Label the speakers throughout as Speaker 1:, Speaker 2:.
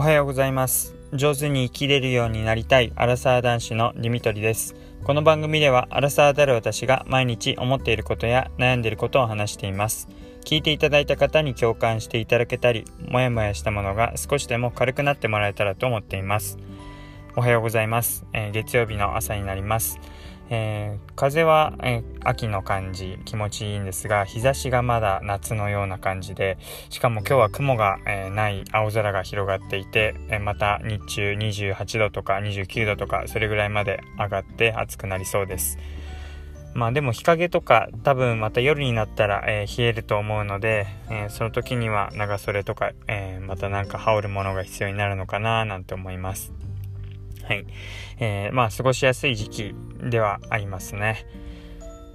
Speaker 1: おはようございます。上手に生きれるようになりたいアラサー男子のディミトリです。この番組ではアラサーである私が毎日思っていることや悩んでいることを話しています。聞いていただいた方に共感していただけたりもやもやしたものが少しでも軽くなってもらえたらと思っています。おはようございます、えー、月曜日の朝になります。えー、風は、えー、秋の感じ気持ちいいんですが日差しがまだ夏のような感じでしかも今日は雲が、えー、ない青空が広がっていて、えまた日中28度とか29度とかそれぐらいまで上がって暑くなりそうです。まあでも日陰とか多分また夜になったら、え冷えると思うので、えその時には長袖とか、えまたなんか羽織るものが必要になるのかななんて思います。はい。えー、まあ、過ごしやすい時期ではありますね。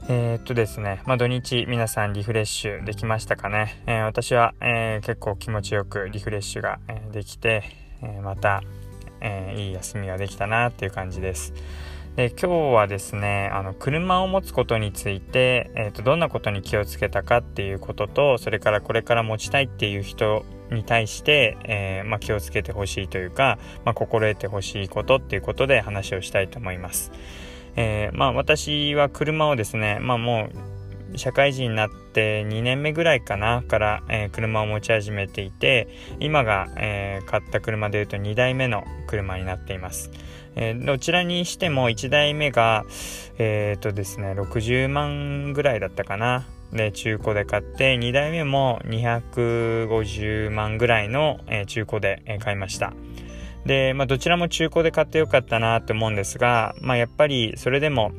Speaker 1: えー、っとですね、まあ、土日皆さんリフレッシュできましたかね。えー、私は、えー、結構気持ちよくリフレッシュが、えできて、えまた、えいい休みができたなっていう感じです。で今日はですねあの車を持つことについて、えーと、どんなことに気をつけたかっていうこととそれからこれから持ちたいっていう人に対して、えー、まあ、気をつけてほしいというか、まあ、心得てほしいことっていうことで話をしたいと思います。えー、まあ、私は車をですね、まあ、もう社会人になって2年目ぐらいかなから、えー、車を持ち始めていて今が、えー、買った車でいうと2台目の車になっています、え、どちらにしても1台目がえっ、とですね60万ぐらいだったかなで中古で買って2台目も250万ぐらいの、え中古で、え買いました。で、まあ、どちらも中古で買ってよかったなって思うんですが、まあ、やっぱりそれでも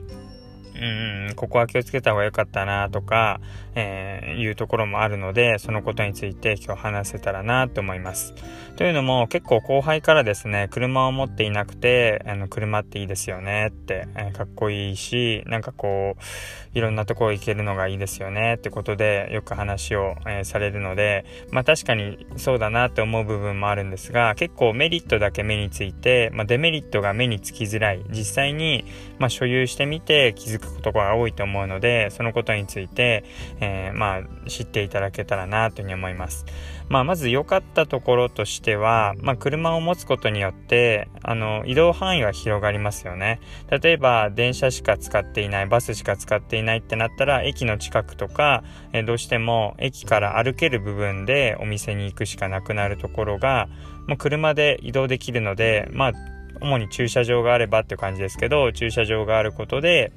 Speaker 1: うん、ここは気をつけた方が良かったなとか、えー、いうところもあるので、そのことについて今日話せたらなと思います。というのも結構後輩からですね、車を持っていなくて、あの、車っていいですよねって、えー、かっこいいし、なんかこう、いろんなとこ行けるのがいいですよねってことでよく話を、えー、されるので、まあ確かにそうだなって思う部分もあるんですが、結構メリットだけ目について、まあデメリットが目につきづらい。実際に、まあ所有してみて気づくくことが多いと思うので、そのことについて、えー、まあ、知っていただけたらなというふうに思います。まあ、まず良かったところとしては、まあ、車を持つことによって、あの、移動範囲は広がりますよね。例えば、電車しか使っていない、バスしか使っていないってなったら、駅の近くとか、えー、どうしても駅から歩ける部分でお店に行くしかなくなるところが、もう車で移動できるので、まあ、主に駐車場があればっていう感じですけど、駐車場があることで、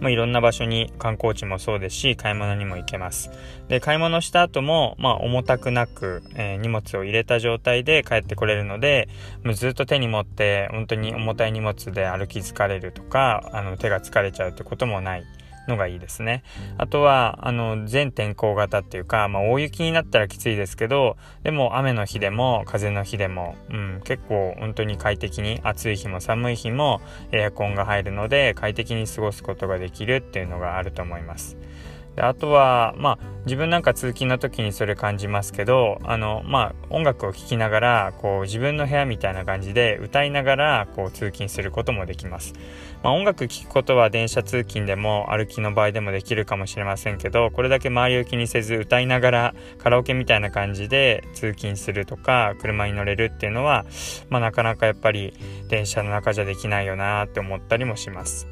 Speaker 1: まあ、いろんな場所に観光地もそうですし、買い物にも行けます。で、買い物した後も、まあ、重たくなく、えー、荷物を入れた状態で帰ってこれるので、もうずっと手に持って、本当に重たい荷物で歩き疲れるとか、あの、手が疲れちゃうってこともない。のがいいですね。あとは、あの、全天候型っていうか、まあ、大雪になったらきついですけど、でも雨の日でも風の日でも、うん、結構本当に快適に、暑い日も寒い日もエアコンが入るので、快適に過ごすことができるっていうのがあると思います。であとは、まあ、自分なんか通勤の時にそれ感じますけど、あの、まあ、音楽を聴きながら、こう、自分の部屋みたいな感じで歌いながら、こう、通勤することもできます。まあ、音楽聴くことは電車通勤でも歩きの場合でもできるかもしれませんけど、これだけ周りを気にせず歌いながらカラオケみたいな感じで通勤するとか、車に乗れるっていうのは、まあ、なかなかやっぱり電車の中じゃできないよなって思ったりもします。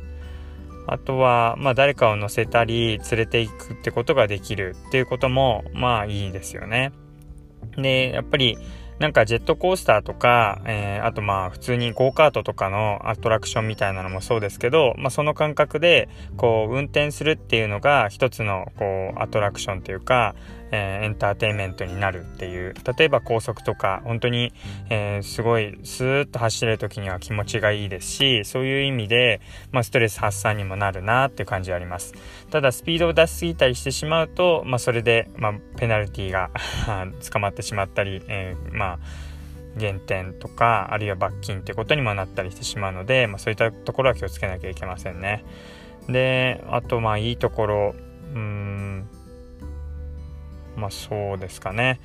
Speaker 1: あとは、まあ誰かを乗せたり連れていくってことができるっていうことも、まあいいですよね。で、やっぱり、なんかジェットコースターとか、えー、あとまあ普通にゴーカートとかのアトラクションみたいなのもそうですけど、まあその感覚でこう運転するっていうのが一つのこうアトラクションというか、えー、エンターテインメントになるっていう。例えば高速とか本当に、えー、すごいスーッと走れる時には気持ちがいいですしそういう意味で、まあ、ストレス発散にもなるなっていう感じはあります。ただスピードを出しすぎたりしてしまうと、まあ、それで、まあ、ペナルティーが 捕まってしまったり、えー、まあ減点とかあるいは罰金ってことにもなったりしてしまうので、まあ、そういったところは気をつけなきゃいけませんね。であとまあいいところうんまあそうですかね。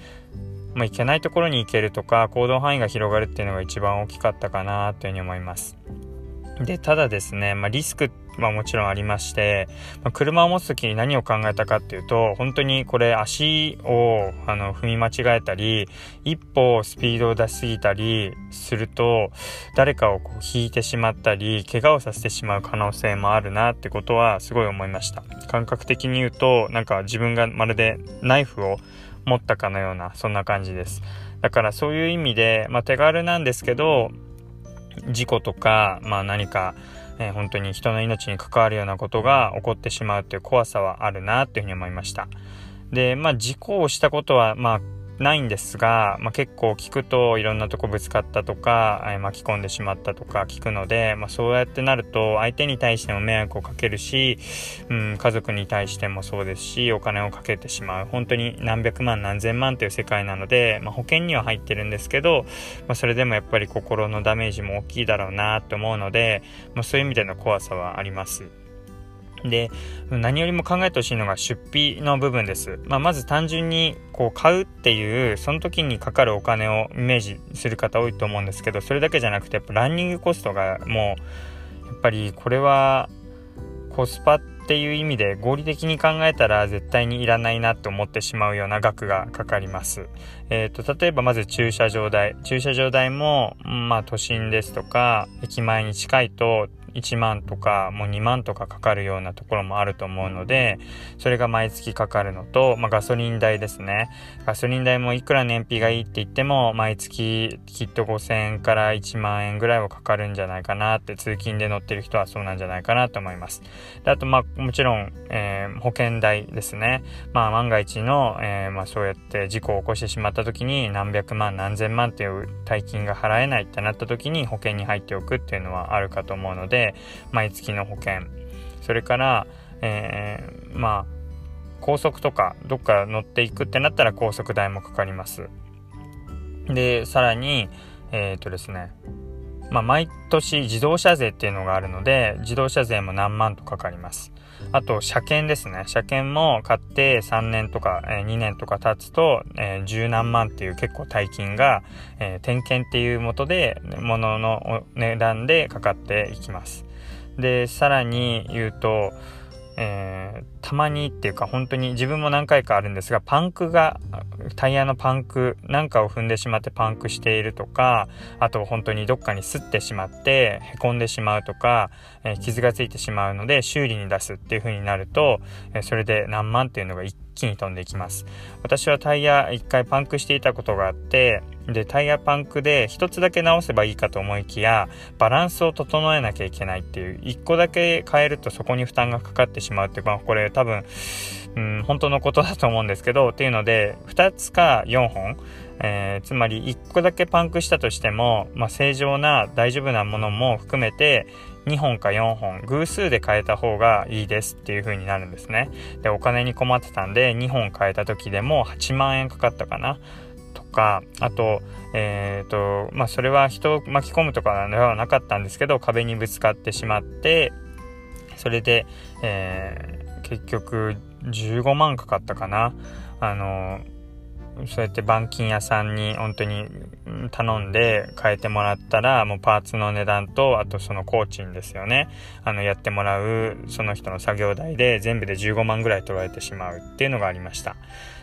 Speaker 1: まあ、行けないところに行けるとか行動範囲が広がるっていうのが一番大きかったかなというふうに思います。でただですね、まあ、リスクはもちろんありまして、まあ、車を持つ時に何を考えたかっていうと本当にこれ足をあの踏み間違えたり一歩スピードを出しすぎたりすると誰かをこう引いてしまったり怪我をさせてしまう可能性もあるなってことはすごい思いました。感覚的に言うとなんか自分がまるでナイフを持ったかのようなそんな感じです。だからそういう意味で、まあ、手軽なんですけど事故とか、まあ、何か、えー、本当に人の命に関わるようなことが起こってしまうっていう怖さはあるなっていうふうに思いました。でまあ事故をしたことはまあないんですが、まあ、結構聞くといろんなとこぶつかったとか、え、巻き込んでしまったとか聞くので、まあ、そうやってなると相手に対しても迷惑をかけるし、うん、家族に対してもそうですしお金をかけてしまう本当に何百万何千万という世界なので、まあ、保険には入ってるんですけど、まあ、それでもやっぱり心のダメージも大きいだろうなと思うので、まあ、そういう意味での怖さはあります。で、何よりも考えてほしいのが出費の部分です。まあ、まず単純にこう買うっていう、その時にかかるお金をイメージする方多いと思うんですけど、それだけじゃなくて、やっぱランニングコストがもう、やっぱりこれはコスパっていう意味で合理的に考えたら絶対にいらないなって思ってしまうような額がかかります。えっ、ー、と、例えばまず駐車場代。駐車場代も、まあ都心ですとか、駅前に近いと1万とかもう2万とかかかるようなところもあると思うのでそれが毎月かかるのと、まあ、ガソリン代ですね。ガソリン代もいくら燃費がいいって言っても毎月きっと5000円から1万円ぐらいはかかるんじゃないかなって通勤で乗ってる人はそうなんじゃないかなと思います。であとまあもちろん、えー、保険代ですね。まあ万が一の、えー、まあ、そうやって事故を起こしてしまった時に何百万何千万っていう大金が払えないってなった時に保険に入っておくっていうのはあるかと思うので毎月の保険。それから、えー、まあ高速とかどっか乗っていくってなったら高速代もかかります。でさらにえっ、ー、とですねまあ、毎年自動車税っていうのがあるので自動車税も何万とかかります。あと車検ですね。車検も買って3年とか、えー、2年とか経つと、えー、10何万っていう結構大金が、えー、点検っていうもとで物の値段でかかっていきます。でさらに言うとえー、たまにっていうか本当に自分も何回かあるんですがパンクがタイヤのパンクなんかを踏んでしまってパンクしているとかあと本当にどっかにすってしまってへこんでしまうとか、えー、傷がついてしまうので修理に出すっていう風になると、えー、それで何万っていうのが一気に飛んでいきます。私はタイヤ1回パンクしていたことがあってでタイヤパンクで1つだけ直せばいいかと思いきやバランスを整えなきゃいけないっていう1個だけ変えるとそこに負担がかかってしまうっていうかこれ多分、うん、本当のことだと思うんですけどっていうので2つか4本えー、つまり1個だけパンクしたとしても、まあ、正常な大丈夫なものも含めて2本か4本偶数で変えた方がいいですっていう風になるんですね。でお金に困ってたんで2本変えた時でも8万円かかったかなとかあとえっ、ー、とまあそれは人を巻き込むとかではなかったんですけど壁にぶつかってしまってそれで、えー、結局15万かかったかな。あのそうやって板金屋さんに本当に頼んで変えてもらったらもうパーツの値段とあとその工賃ですよね。あのやってもらうその人の作業代で全部で15万ぐらい取られてしまうっていうのがありました。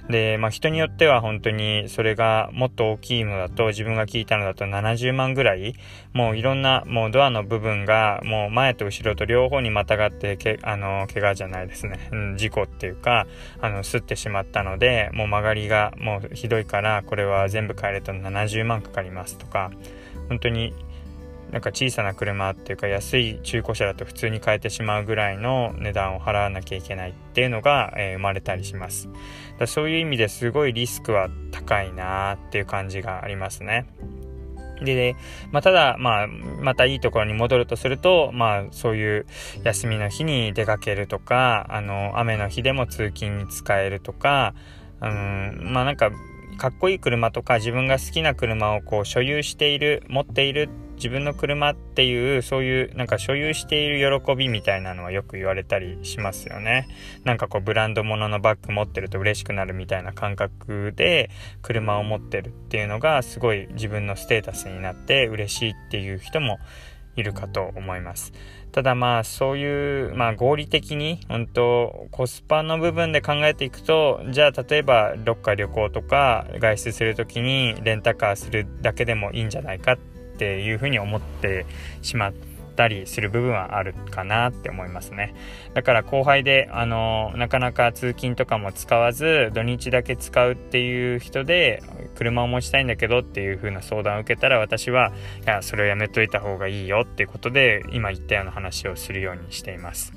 Speaker 1: で、まあ、人によっては本当にそれがもっと大きいのだと自分が聞いたのだと70万ぐらいもういろんなもうドアの部分がもう前と後ろと両方にまたがってけあの怪我じゃないですね、うん、事故っていうかあのすってしまったのでもう曲がりがもうひどいからこれは全部変えると70万かかりますとか本当になんか小さな車っていうか安い中古車だと普通に買えてしまうぐらいの値段を払わなきゃいけないっていうのが、えー、生まれたりします。だそういう意味ですごいリスクは高いなっていう感じがありますね。で、まあ、ただ、まあ、またいいところに戻るとすると、まあ、そういう休みの日に出かけるとか、あの、雨の日でも通勤に使えるとか、うん、まあなんか、かっこいい車とか自分が好きな車をこう所有している持っている自分の車っていうそういうなんか所有している喜びみたいなのはよく言われたりしますよね。なんかこうブランド物のバッグ持ってると嬉しくなるみたいな感覚で車を持ってるっていうのがすごい自分のステータスになって嬉しいっていう人もいるかと思います。ただまあそういう、まあ、合理的に本当コスパの部分で考えていくとじゃあ例えばどっか旅行とか外出する時にレンタカーするだけでもいいんじゃないかってていうふうに思ってしまっ。たりする部分はあるかなって思いますねだから後輩であのなかなか通勤とかも使わず土日だけ使うっていう人で車を持ちたいんだけどっていう風な相談を受けたら私はいやそれをやめといた方がいいよっていうことで今言ったような話をするようにしています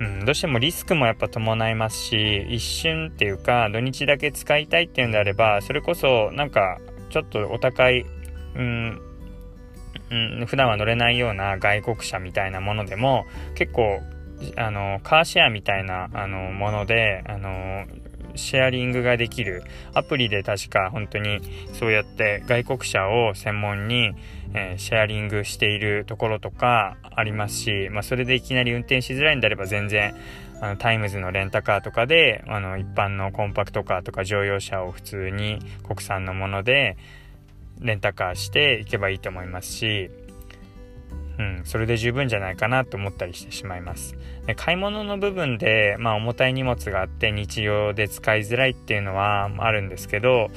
Speaker 1: うん、どうしてもリスクもやっぱ伴いますし一瞬っていうか土日だけ使いたいっていうんであればそれこそなんかちょっとお高い、うん、うん、普段は乗れないような外国車みたいなものでも結構あのカーシェアみたいなあのものであのシェアリングができるアプリで確か本当にそうやって外国車を専門に、えー、シェアリングしているところとかありますし、まあ、それでいきなり運転しづらいんであれば全然あのタイムズのレンタカーとかであの一般のコンパクトカーとか乗用車を普通に国産のものでレンタカーしていけばいいと思いますし、うん、それで十分じゃないかなと思ったりしてしまいます。で買い物の部分で、まあ、重たい荷物があって日常で使いづらいっていうのはあるんですけど、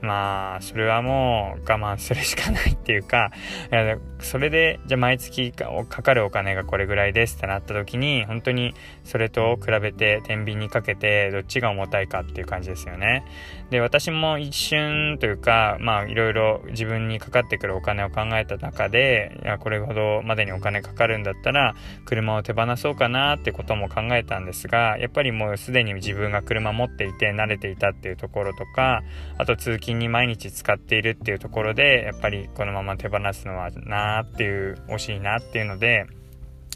Speaker 1: まあ、それはもう我慢するしかないっていうか、それで、じゃあ毎月かかるお金がこれぐらいですってなった時に、本当にそれと比べて天秤にかけてどっちが重たいかっていう感じですよね。で、私も一瞬というか、まあ、いろいろ自分にかかってくるお金を考えた中で、いや、これほどまでにお金かかるんだったら、車を手放そうかなってことも考えたんですが、やっぱりもうすでに自分が車持っていて慣れていたっていうところとか、あと通勤金に毎日使っているっていうところでやっぱりこのまま手放すのはなーっていう惜しいなっていうので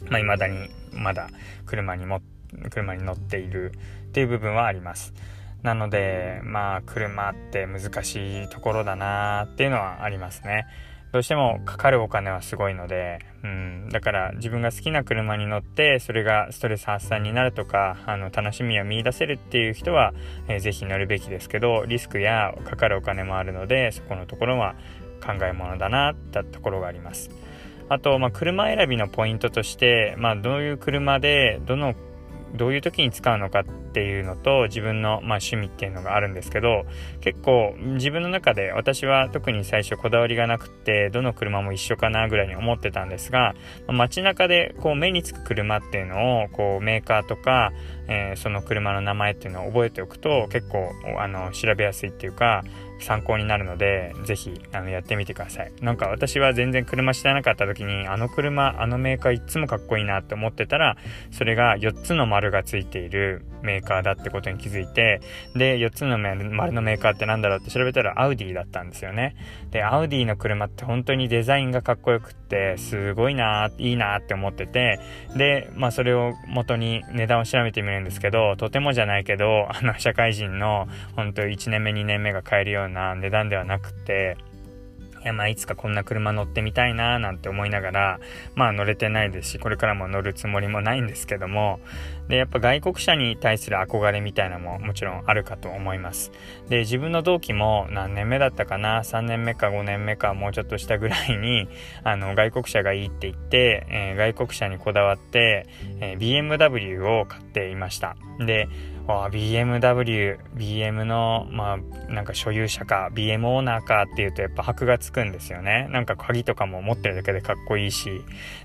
Speaker 1: まあ、未だにまだ車にも車に乗っているっていう部分はあります。なのでまあ車って難しいところだなっていうのはありますね。どうしてもかかるお金はすごいので、うん、だから自分が好きな車に乗ってそれがストレス発散になるとかあの楽しみを見出せるっていう人は、えー、ぜひ乗るべきですけどリスクやかかるお金もあるのでそこのところは考えものだなってところがあります。あと、まあ、車選びのポイントとして、まあ、どういう車でどのどういう時に使うのかっていうのと自分の、まあ、趣味っていうのがあるんですけど結構自分の中で私は特に最初こだわりがなくてどの車も一緒かなぐらいに思ってたんですが、まあ、街中でこう目につく車っていうのをこうメーカーとか、えー、その車の名前っていうのを覚えておくと結構あの調べやすいっていうか参考になるので、ぜひ、あの、やってみてください。なんか私は全然車知らなかった時に、あの車、あのメーカーいっつもかっこいいなって思ってたら、それが4つの丸がついているメーカーだってことに気づいて、で、4つの丸のメーカーってなんだろうって調べたらアウディだったんですよね。で、アウディの車って本当にデザインがかっこよくて、すごいな、いいなって思ってて、で、まあそれを元に値段を調べてみるんですけど、とてもじゃないけど、あの、社会人の本当1年目2年目が買えるような値段ではなくて、いやまあいつかこんな車乗ってみたいななんて思いながら、まあ乗れてないですし、これからも乗るつもりもないんですけども、で、やっぱ外国車に対する憧れみたいなのももちろんあるかと思います。で、自分の同期も何年目だったかな、3年目か5年目かもうちょっとしたぐらいに、あの、外国車がいいって言って、えー、外国車にこだわって、えー、BMW を買っていました。で、BMW、BM の、まあ、なんか所有者か、BM オーナーかっていうとやっぱ箔がつくんですよね。なんか鍵とかも持ってるだけでかっこいいし、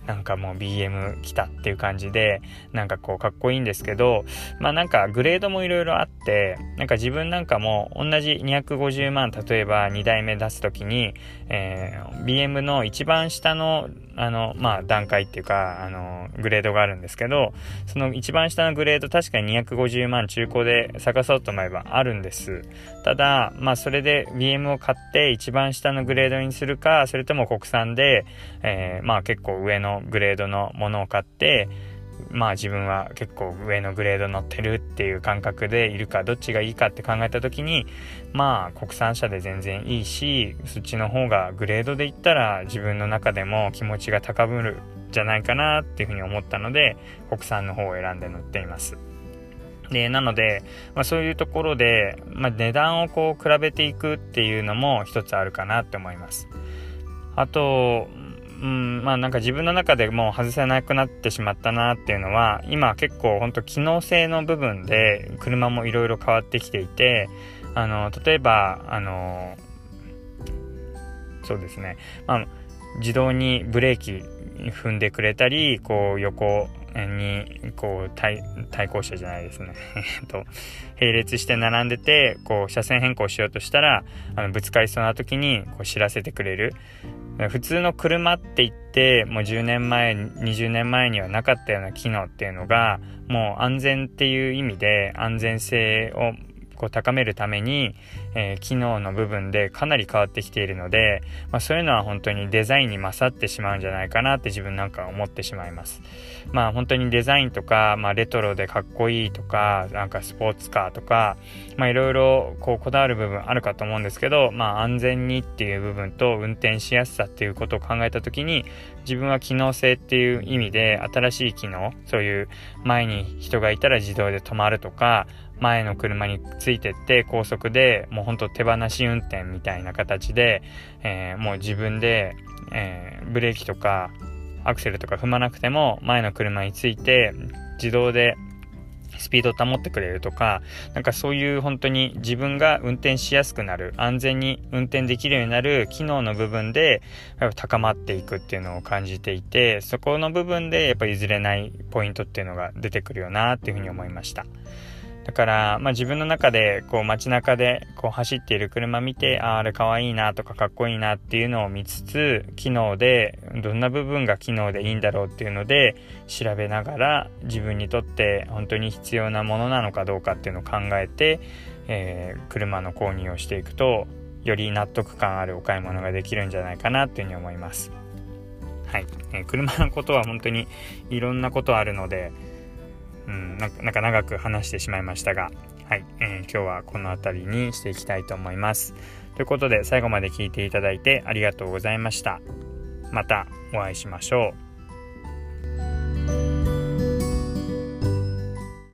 Speaker 1: なんかもう BM 来たっていう感じで、なんかこうかっこいいんですけど、まあなんかグレードもいろいろあって、なんか自分なんかも同じ250万、例えば2台目出すときに、えー、BM の一番下のあの、まあ、段階っていうか、あの、グレードがあるんですけど、その一番下のグレード確かに250万中古で探そうと思えばあるんです。ただ、まあ、それで BM を買って一番下のグレードにするか、それとも国産で、えー、まあ、結構上のグレードのものを買って、まあ自分は結構上のグレード乗ってるっていう感覚でいるかどっちがいいかって考えた時にまあ国産車で全然いいしそっちの方がグレードで言ったら自分の中でも気持ちが高ぶるじゃないかなっていうふうに思ったので国産の方を選んで乗っています。で、なので、まあ、そういうところで、まあ、値段をこう比べていくっていうのも一つあるかなって思います。あと、うんまあなんか自分の中でもう外せなくなってしまったなっていうのは今結構ほんと機能性の部分で車もいろいろ変わってきていてあの例えばあのそうですね、まあ、自動にブレーキ踏んでくれたりこう横にこう対対向車じゃないですね。と並列して並んでてこう車線変更しようとしたらあのぶつかりそうな時にこう知らせてくれる。普通の車って言ってもう10年前20年前にはなかったような機能っていうのがもう安全っていう意味で安全性をこう高めるために、えー、機能の部分でかなり変わってきているので、まあ、そういうのは本当にデザインに勝ってしまうんじゃないかなって自分なんか思ってしまいます。まあ本当にデザインとか、まあ、レトロでかっこいいとか、なんかスポーツカーとか、まあいろいろこうこだわる部分あるかと思うんですけど、まあ安全にっていう部分と運転しやすさっていうことを考えた時に、自分は機能性っていう意味で新しい機能、そういう前に人がいたら自動で止まるとか、前の車についてって高速でもうほんと手放し運転みたいな形で、えー、もう自分で、えー、ブレーキとかアクセルとか踏まなくても前の車について自動でスピードを保ってくれるとか、なんかそういう本当に自分が運転しやすくなる、安全に運転できるようになる機能の部分でやっぱ高まっていくっていうのを感じていて、そこの部分でやっぱ譲れないポイントっていうのが出てくるよなっていうふうに思いました。だから、まあ、自分の中でこう街中でこう走っている車見てああれかわいいなとかかっこいいなっていうのを見つつ機能でどんな部分が機能でいいんだろうっていうので調べながら自分にとって本当に必要なものなのかどうかっていうのを考えて、えー、車の購入をしていくとより納得感あるお買い物ができるんじゃないかなっていうふうに思います。はい、えー、車のことは本当にいろんなことあるのでうん、なんか長く話してしまいましたが、はい、えー、今日はこの辺りにしていきたいと思います。ということで最後まで聞いていただいてありがとうございました。またお会いしましょう。